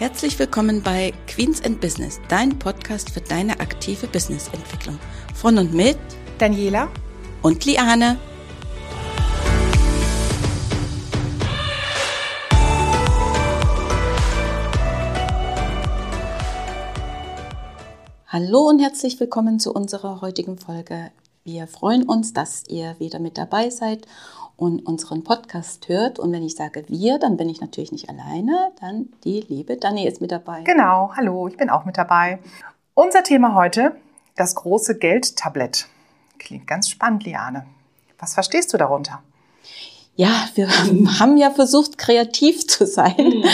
Herzlich willkommen bei Queens and Business, dein Podcast für deine aktive Businessentwicklung. Von und mit Daniela und Liane. Hallo und herzlich willkommen zu unserer heutigen Folge. Wir freuen uns, dass ihr wieder mit dabei seid und unseren Podcast hört. Und wenn ich sage wir, dann bin ich natürlich nicht alleine, dann die liebe Dani ist mit dabei. Genau, hallo, ich bin auch mit dabei. Unser Thema heute, das große Geldtablett. Klingt ganz spannend, Liane. Was verstehst du darunter? Ja, wir haben ja versucht, kreativ zu sein, mhm.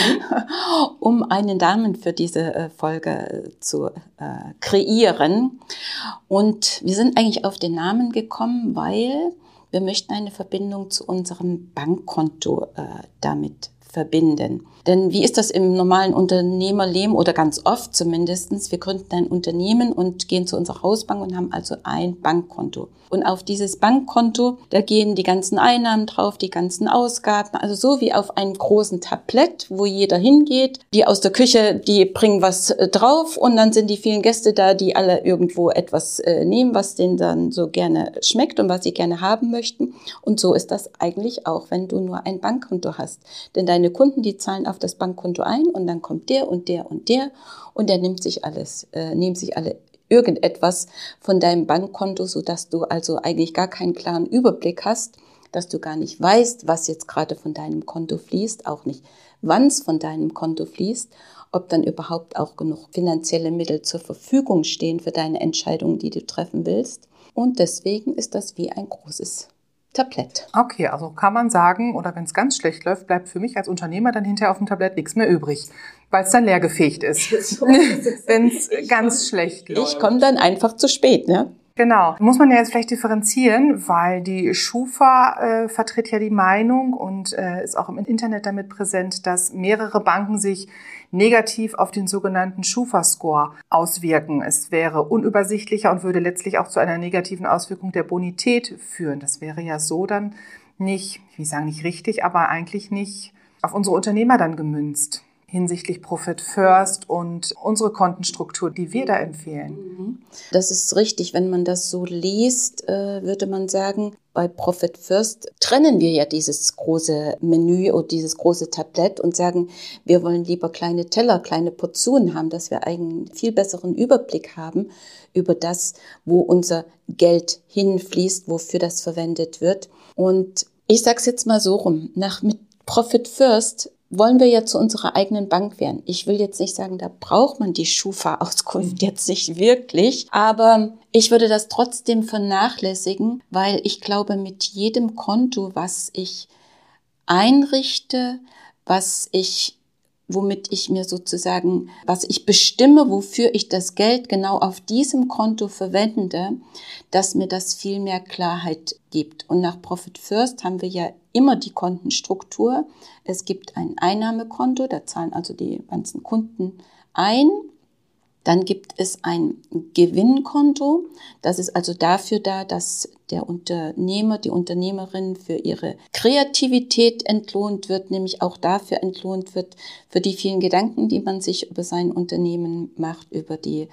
um einen Namen für diese äh, Folge äh, zu äh, kreieren. Und wir sind eigentlich auf den Namen gekommen, weil wir möchten eine Verbindung zu unserem Bankkonto damit verbinden. Denn wie ist das im normalen Unternehmerleben oder ganz oft zumindestens? Wir gründen ein Unternehmen und gehen zu unserer Hausbank und haben also ein Bankkonto. Und auf dieses Bankkonto, da gehen die ganzen Einnahmen drauf, die ganzen Ausgaben, also so wie auf einem großen Tablett, wo jeder hingeht. Die aus der Küche, die bringen was äh, drauf und dann sind die vielen Gäste da, die alle irgendwo etwas äh, nehmen, was denen dann so gerne schmeckt und was sie gerne haben möchten. Und so ist das eigentlich auch, wenn du nur ein Bankkonto hast. Denn deine Kunden, die zahlen auf das Bankkonto ein und dann kommt der und der und der und der nimmt sich alles, äh, nimmt sich alle irgendetwas von deinem Bankkonto, so dass du also eigentlich gar keinen klaren Überblick hast, dass du gar nicht weißt, was jetzt gerade von deinem Konto fließt, auch nicht, wann es von deinem Konto fließt, ob dann überhaupt auch genug finanzielle Mittel zur Verfügung stehen für deine Entscheidungen, die du treffen willst. Und deswegen ist das wie ein großes Tablett. Okay, also kann man sagen, oder wenn es ganz schlecht läuft, bleibt für mich als Unternehmer dann hinterher auf dem Tablett nichts mehr übrig, weil es dann leergefegt ist, wenn es ganz schlecht läuft. Ich komme dann einfach zu spät, ne? Genau. Muss man ja jetzt vielleicht differenzieren, weil die Schufa äh, vertritt ja die Meinung und äh, ist auch im Internet damit präsent, dass mehrere Banken sich negativ auf den sogenannten Schufa-Score auswirken. Es wäre unübersichtlicher und würde letztlich auch zu einer negativen Auswirkung der Bonität führen. Das wäre ja so dann nicht, ich will sagen nicht richtig, aber eigentlich nicht auf unsere Unternehmer dann gemünzt hinsichtlich Profit First und unsere Kontenstruktur, die wir da empfehlen. Mhm. Das ist richtig. Wenn man das so liest, äh, würde man sagen, bei Profit First trennen wir ja dieses große Menü oder dieses große Tablett und sagen, wir wollen lieber kleine Teller, kleine Portionen haben, dass wir einen viel besseren Überblick haben über das, wo unser Geld hinfließt, wofür das verwendet wird. Und ich sage es jetzt mal so rum, nach mit Profit First wollen wir ja zu unserer eigenen Bank werden. Ich will jetzt nicht sagen, da braucht man die Schufa-Auskunft jetzt nicht wirklich, aber ich würde das trotzdem vernachlässigen, weil ich glaube, mit jedem Konto, was ich einrichte, was ich womit ich mir sozusagen, was ich bestimme, wofür ich das Geld genau auf diesem Konto verwende, dass mir das viel mehr Klarheit gibt. Und nach Profit First haben wir ja immer die Kontenstruktur. Es gibt ein Einnahmekonto, da zahlen also die ganzen Kunden ein dann gibt es ein Gewinnkonto. Das ist also dafür da, dass der Unternehmer, die Unternehmerin für ihre Kreativität entlohnt wird, nämlich auch dafür entlohnt wird, für die vielen Gedanken, die man sich über sein Unternehmen macht, über die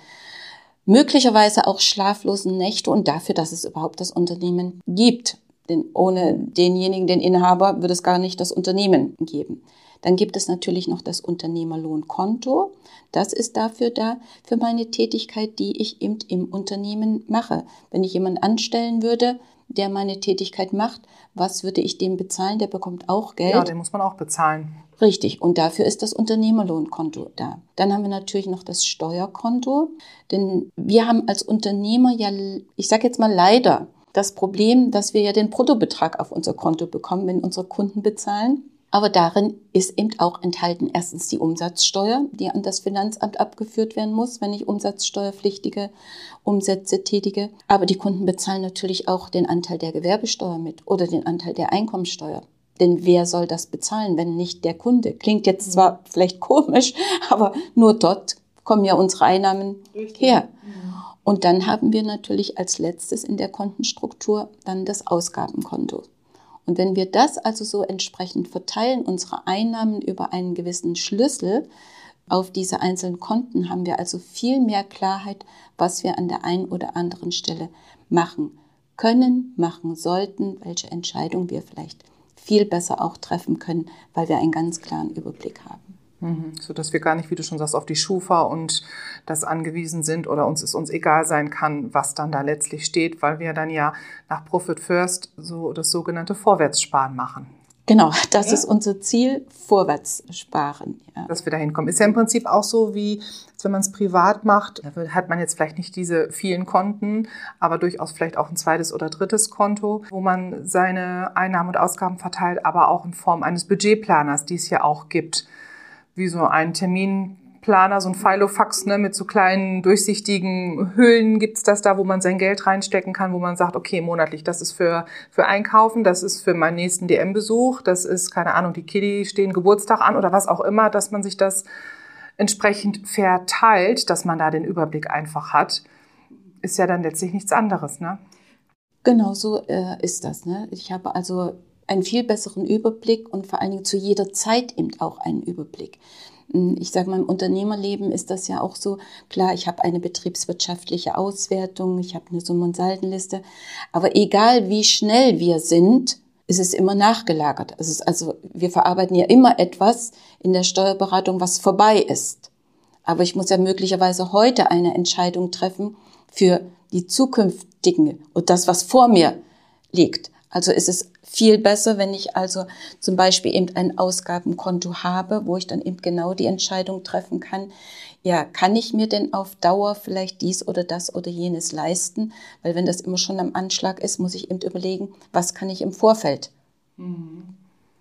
möglicherweise auch schlaflosen Nächte und dafür, dass es überhaupt das Unternehmen gibt. Denn ohne denjenigen, den Inhaber, würde es gar nicht das Unternehmen geben. Dann gibt es natürlich noch das Unternehmerlohnkonto. Das ist dafür da, für meine Tätigkeit, die ich eben im Unternehmen mache. Wenn ich jemanden anstellen würde, der meine Tätigkeit macht, was würde ich dem bezahlen? Der bekommt auch Geld. Ja, den muss man auch bezahlen. Richtig. Und dafür ist das Unternehmerlohnkonto da. Dann haben wir natürlich noch das Steuerkonto. Denn wir haben als Unternehmer ja, ich sage jetzt mal leider, das Problem, dass wir ja den Bruttobetrag auf unser Konto bekommen, wenn unsere Kunden bezahlen. Aber darin ist eben auch enthalten erstens die Umsatzsteuer, die an das Finanzamt abgeführt werden muss, wenn ich umsatzsteuerpflichtige Umsätze tätige. Aber die Kunden bezahlen natürlich auch den Anteil der Gewerbesteuer mit oder den Anteil der Einkommensteuer. Denn wer soll das bezahlen, wenn nicht der Kunde? Klingt jetzt zwar vielleicht komisch, aber nur dort kommen ja unsere Einnahmen Richtig. her. Und dann haben wir natürlich als letztes in der Kontenstruktur dann das Ausgabenkonto. Und wenn wir das also so entsprechend verteilen, unsere Einnahmen über einen gewissen Schlüssel, auf diese einzelnen Konten haben wir also viel mehr Klarheit, was wir an der einen oder anderen Stelle machen können, machen sollten, welche Entscheidung wir vielleicht viel besser auch treffen können, weil wir einen ganz klaren Überblick haben. Mhm. So dass wir gar nicht, wie du schon sagst, auf die Schufa und das angewiesen sind oder uns es uns egal sein kann, was dann da letztlich steht, weil wir dann ja nach Profit First so das sogenannte Vorwärtssparen machen. Genau, das ja. ist unser Ziel, vorwärts sparen. Ja. Dass wir da hinkommen. Ist ja im Prinzip auch so, wie wenn man es privat macht, da hat man jetzt vielleicht nicht diese vielen Konten, aber durchaus vielleicht auch ein zweites oder drittes Konto, wo man seine Einnahmen und Ausgaben verteilt, aber auch in Form eines Budgetplaners, die es ja auch gibt. Wie so ein Termin Planer, so ein Filofax ne, mit so kleinen durchsichtigen Hüllen gibt's das da, wo man sein Geld reinstecken kann, wo man sagt, okay, monatlich, das ist für, für Einkaufen, das ist für meinen nächsten DM-Besuch, das ist, keine Ahnung, die Kiddy stehen Geburtstag an oder was auch immer, dass man sich das entsprechend verteilt, dass man da den Überblick einfach hat, ist ja dann letztlich nichts anderes. Ne? Genau so äh, ist das. Ne? Ich habe also einen viel besseren Überblick und vor allen Dingen zu jeder Zeit eben auch einen Überblick. Hm, ich sage mal, im Unternehmerleben ist das ja auch so. Klar, ich habe eine betriebswirtschaftliche Auswertung, ich habe eine Summ- und Saldenliste. Aber egal wie schnell wir sind, ist es immer nachgelagert. Es ist also, wir verarbeiten ja immer etwas in der Steuerberatung, was vorbei ist. Aber ich muss ja möglicherweise heute eine Entscheidung treffen für die zukünftigen und das, was vor mir liegt. Also ist es viel besser, wenn ich also zum Beispiel eben ein Ausgabenkonto habe, wo ich dann eben genau die Entscheidung treffen kann, ja, kann ich mir denn auf Dauer vielleicht dies oder das oder jenes leisten? Weil wenn das immer schon am Anschlag ist, muss ich eben überlegen, was kann ich im Vorfeld mhm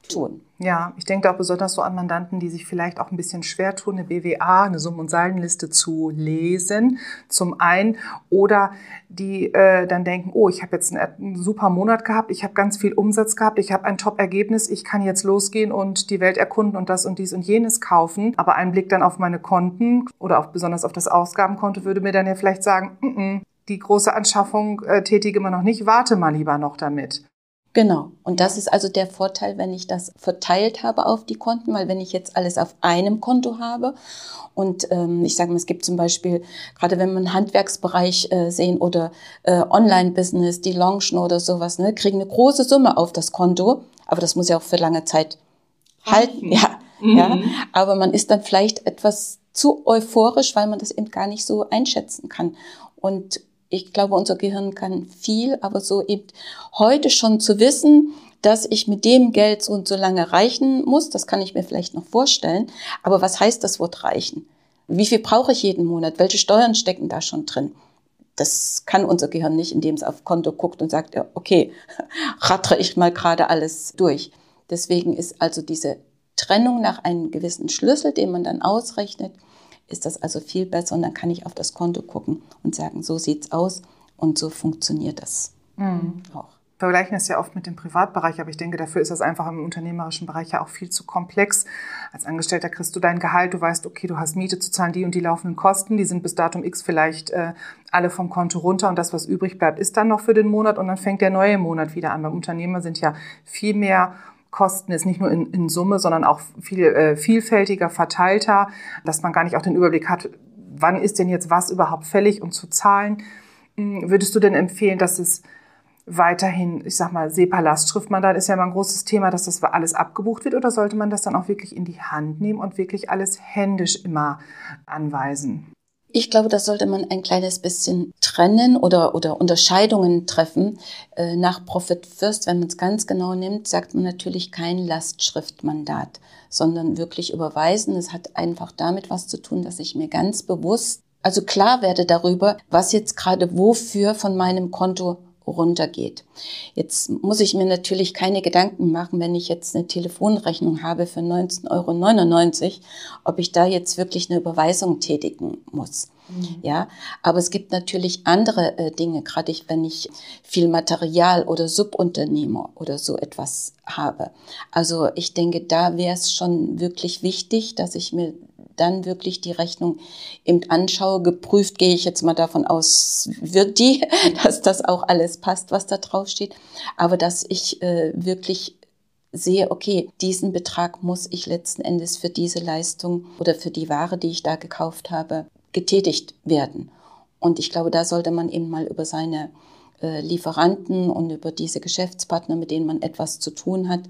tun. Ja, ich denke auch besonders so an Mandanten, die sich vielleicht auch ein bisschen schwer tun, eine BWA, eine Summ- und Saldenliste zu lesen, zum einen, oder die äh, dann denken, oh, ich habe jetzt einen, einen, super Monat gehabt, ich habe ganz viel Umsatz gehabt, ich habe ein Top-Ergebnis, ich kann jetzt losgehen und die Welt erkunden und das und dies und jenes kaufen. Aber ein Blick dann auf meine Konten oder auch besonders auf das Ausgabenkonto würde mir dann ja vielleicht sagen, mm -mm, die große Anschaffung äh, tätige man noch nicht, warte mal lieber noch damit. Genau. Und das ist also der Vorteil, wenn ich das verteilt habe auf die Konten, weil wenn ich jetzt alles auf einem Konto habe und ähm, ich sage mal, es gibt zum Beispiel, gerade wenn man Handwerksbereich äh, sehen oder äh, Online-Business, die launchen oder sowas, ne, kriegen eine große Summe auf das Konto, aber das muss ja auch für lange Zeit halten. Ja, mhm. ja. Aber man ist dann vielleicht etwas zu euphorisch, weil man das eben gar nicht so einschätzen kann. Und ich glaube, unser Gehirn kann viel, aber so eben heute schon zu wissen, dass ich mit dem Geld so und so lange reichen muss, das kann ich mir vielleicht noch vorstellen. Aber was heißt das Wort reichen? Wie viel brauche ich jeden Monat? Welche Steuern stecken da schon drin? Das kann unser Gehirn nicht, indem es auf Konto guckt und sagt, ja, okay, rattere ich mal gerade alles durch. Deswegen ist also diese Trennung nach einem gewissen Schlüssel, den man dann ausrechnet, ist das also viel besser und dann kann ich auf das Konto gucken und sagen, so sieht's aus und so funktioniert das mhm. auch. Wir vergleichen es ja oft mit dem Privatbereich, aber ich denke, dafür ist das einfach im unternehmerischen Bereich ja auch viel zu komplex. Als Angestellter kriegst du dein Gehalt, du weißt, okay, du hast Miete zu zahlen, die und die laufenden Kosten, die sind bis Datum X vielleicht äh, alle vom Konto runter und das, was übrig bleibt, ist dann noch für den Monat und dann fängt der neue Monat wieder an. Beim Unternehmer sind ja viel mehr Kosten ist nicht nur in, in Summe, sondern auch viel äh, vielfältiger, verteilter, dass man gar nicht auch den Überblick hat, wann ist denn jetzt was überhaupt fällig und zu zahlen. Hm, würdest du denn empfehlen, dass es weiterhin, ich sag mal, SEPA-Lastschriftmandat ist ja immer ein großes Thema, dass das alles abgebucht wird oder sollte man das dann auch wirklich in die Hand nehmen und wirklich alles händisch immer anweisen? Ich glaube, da sollte man ein kleines bisschen trennen oder, oder Unterscheidungen treffen. Äh, nach Profit First, wenn man es ganz genau nimmt, sagt man natürlich kein Lastschriftmandat, sondern wirklich überweisen. Es hat einfach damit was zu tun, dass ich mir ganz bewusst, also klar werde darüber, was jetzt gerade wofür von meinem Konto runtergeht. Jetzt muss ich mir natürlich keine Gedanken machen, wenn ich jetzt eine Telefonrechnung habe für 19,99 Euro, ob ich da jetzt wirklich eine Überweisung tätigen muss. Mhm. Ja, aber es gibt natürlich andere äh, Dinge, gerade ich, wenn ich viel Material oder Subunternehmer oder so etwas habe. Also ich denke, da wäre es schon wirklich wichtig, dass ich mir dann wirklich die Rechnung eben anschaue. Geprüft gehe ich jetzt mal davon aus, wird die, dass das auch alles passt, was da drauf steht. Aber dass ich äh, wirklich sehe, okay, diesen Betrag muss ich letzten Endes für diese Leistung oder für die Ware, die ich da gekauft habe, getätigt werden. Und ich glaube, da sollte man eben mal über seine äh, Lieferanten und über diese Geschäftspartner, mit denen man etwas zu tun hat,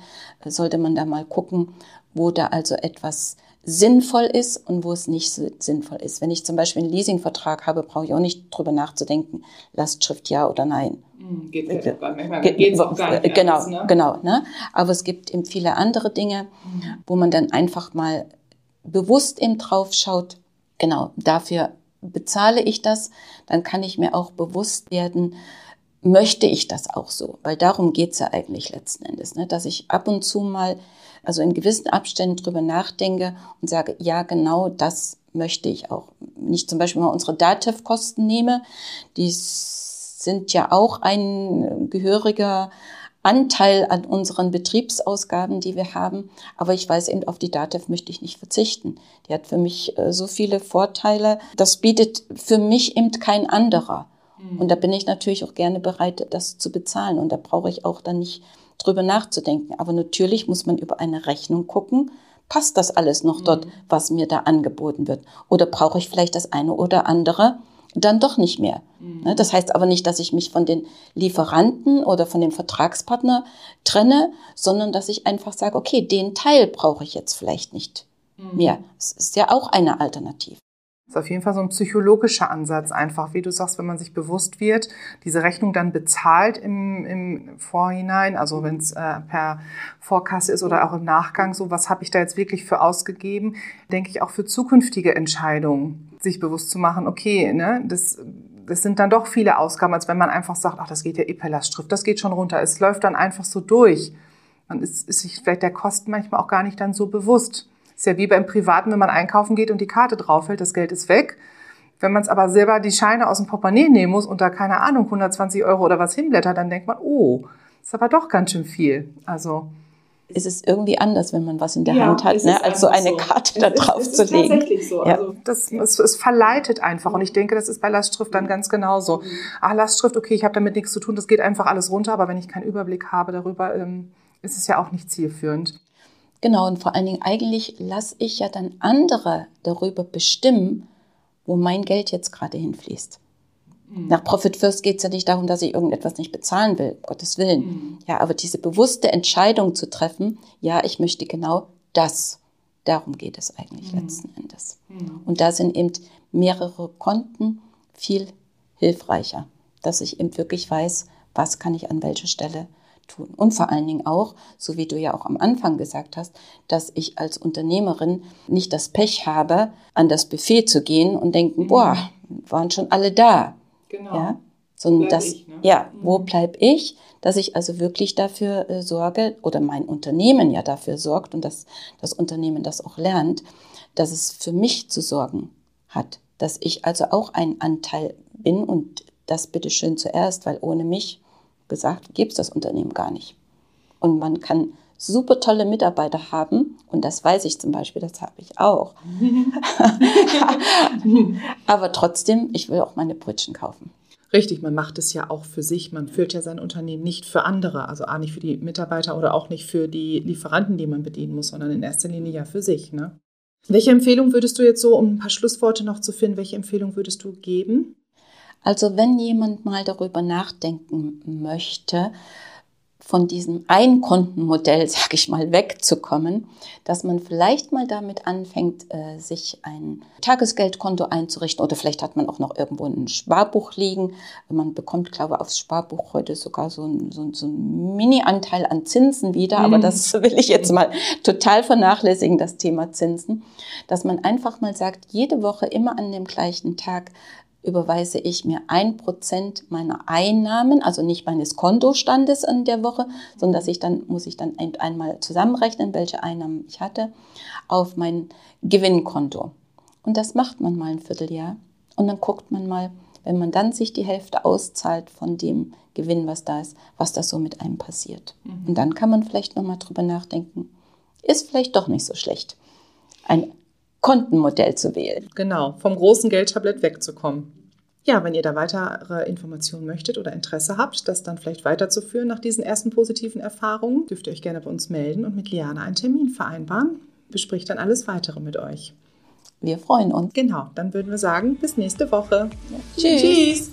äh, sollte man da mal gucken, wo da also etwas sinnvoll ist und wo es nicht sinnvoll ist. Wenn ich zum Beispiel einen Leasingvertrag habe, brauche ich auch nicht drüber nachzudenken, Lastschrift ja oder nein. Hm, geht äh, manchmal geht's auch gar nicht Genau, anders, ne? genau. Ne? Aber es gibt eben viele andere Dinge, mhm. wo man dann einfach mal bewusst eben drauf schaut, genau, dafür bezahle ich das, dann kann ich mir auch bewusst werden, möchte ich das auch so? Weil darum geht's ja eigentlich letzten Endes, ne? dass ich ab und zu mal, also in gewissen Abständen drüber nachdenke und sage, ja, genau das möchte ich auch. Wenn ich zum Beispiel mal unsere DATEV-Kosten nehme, die sind ja auch ein gehöriger Anteil an unseren Betriebsausgaben, die wir haben. Aber ich weiß eben, auf die DATEV möchte ich nicht verzichten. Die hat für mich äh, so viele Vorteile. Das bietet für mich eben kein anderer. Mhm. Und da bin ich natürlich auch gerne bereit, das zu bezahlen. Und da brauche ich auch dann nicht drüber nachzudenken. Aber natürlich muss man über eine Rechnung gucken. Passt das alles noch dort, mhm. was mir da angeboten wird? Oder brauche ich vielleicht das eine oder andere dann doch nicht mehr? Mhm. Das heißt aber nicht, dass ich mich von den Lieferanten oder von dem Vertragspartner trenne, sondern dass ich einfach sage, okay, den Teil brauche ich jetzt vielleicht nicht mehr. Es ist ja auch eine Alternative. Ist auf jeden Fall so ein psychologischer Ansatz einfach, wie du sagst, wenn man sich bewusst wird, diese Rechnung dann bezahlt im, im Vorhinein, also wenn es äh, per Vorkasse ist oder auch im Nachgang, so was habe ich da jetzt wirklich für ausgegeben, denke ich auch für zukünftige Entscheidungen, sich bewusst zu machen, okay, ne, das das sind dann doch viele Ausgaben, als wenn man einfach sagt, ach, das geht ja eh per Lastschrift, das geht schon runter. Es läuft dann einfach so durch. Man ist, ist sich vielleicht der Kosten manchmal auch gar nicht dann so bewusst. Ist ja wie beim Privaten, wenn man einkaufen geht und die Karte draufhält, das Geld ist weg. Wenn man es aber selber die Scheine aus dem Portemonnaie nehmen muss und da keine Ahnung 120 Euro oder was hinblättert, dann denkt man, oh, ist aber doch ganz schön viel. Also ist es irgendwie anders, wenn man was in der ja, Hand hat, ne, als so eine so. Karte da drauf zu legen. Tatsächlich so. Ja. Also das, es, es verleitet einfach. Und ich denke, das ist bei Lastschrift dann ganz genauso. Mhm. Ach, Lastschrift, okay, ich habe damit nichts zu tun, das geht einfach alles runter, aber wenn ich keinen Überblick habe darüber, ähm, ist es ja auch nicht zielführend. Genau, und vor allen Dingen eigentlich lasse ich ja dann andere darüber bestimmen, wo mein Geld jetzt gerade hinfließt. Mhm. Nach Profit First geht es ja nicht darum, dass ich irgendetwas nicht bezahlen will, Gottes Willen. Mhm. Ja, aber diese bewusste Entscheidung zu treffen, ja, ich möchte genau das. Darum geht es eigentlich mhm. letzten Endes. Mhm. Und da sind eben mehrere Konten viel hilfreicher, dass ich eben wirklich weiß, was kann ich an welcher Stelle tun. Und vor allen Dingen auch, so wie du ja auch am Anfang gesagt hast, dass ich als Unternehmerin nicht das Pech habe, an das Buffet zu gehen und denken, mhm. boah, waren schon alle da. Genau. Ja? Sondern das, ich, ne? ja, mhm. wo bleib ich? Dass ich also wirklich dafür äh, sorge oder mein Unternehmen ja dafür sorgt und dass das Unternehmen das auch lernt, dass es für mich zu sorgen hat. Dass ich also auch ein Anteil bin und das bitteschön zuerst, weil ohne mich gesagt, gibt es das Unternehmen gar nicht. Und man kann super tolle Mitarbeiter haben, und das weiß ich zum Beispiel, das habe ich auch. Aber trotzdem, ich will auch meine Brötchen kaufen. Richtig, man macht es ja auch für sich. Man führt ja sein Unternehmen nicht für andere, also auch nicht für die Mitarbeiter oder auch nicht für die Lieferanten, die man bedienen muss, sondern in erster Linie ja für sich. Ne? Welche Empfehlung würdest du jetzt so, um ein paar Schlussworte noch zu finden, welche Empfehlung würdest du geben? Also wenn jemand mal darüber nachdenken möchte, von diesem Einkontenmodell, sag ich mal, wegzukommen, dass man vielleicht mal damit anfängt, äh, sich ein Tagesgeldkonto einzurichten oder vielleicht hat man auch noch irgendwo ein Sparbuch liegen. Man bekommt, glaube ich, aufs Sparbuch heute sogar so ein, so, so ein Mini-Anteil an Zinsen wieder, aber mhm. das will ich jetzt mal total vernachlässigen, das Thema Zinsen, dass man einfach mal sagt, jede Woche immer an dem gleichen Tag überweise ich mir ein Prozent meiner Einnahmen, also nicht meines Kontostandes in der Woche, sondern dass ich dann, muss ich dann einmal zusammenrechnen, welche Einnahmen ich hatte, auf mein Gewinnkonto. Und das macht man mal ein Vierteljahr. Und dann guckt man mal, wenn man dann sich die Hälfte auszahlt von dem Gewinn, was da ist, was da so mit einem passiert. Mhm. Und dann kann man vielleicht nochmal drüber nachdenken, ist vielleicht doch nicht so schlecht. Ein Kontenmodell zu wählen. Genau, vom großen Geldtablett wegzukommen. Ja, wenn ihr da weitere Informationen möchtet oder Interesse habt, das dann vielleicht weiterzuführen nach diesen ersten positiven Erfahrungen, dürft ihr euch gerne bei uns melden und mit Liana einen Termin vereinbaren. Bespricht dann alles weitere mit euch. Wir freuen uns. Genau, dann würden wir sagen, bis nächste Woche. Ja. Tschüss. Tschüss.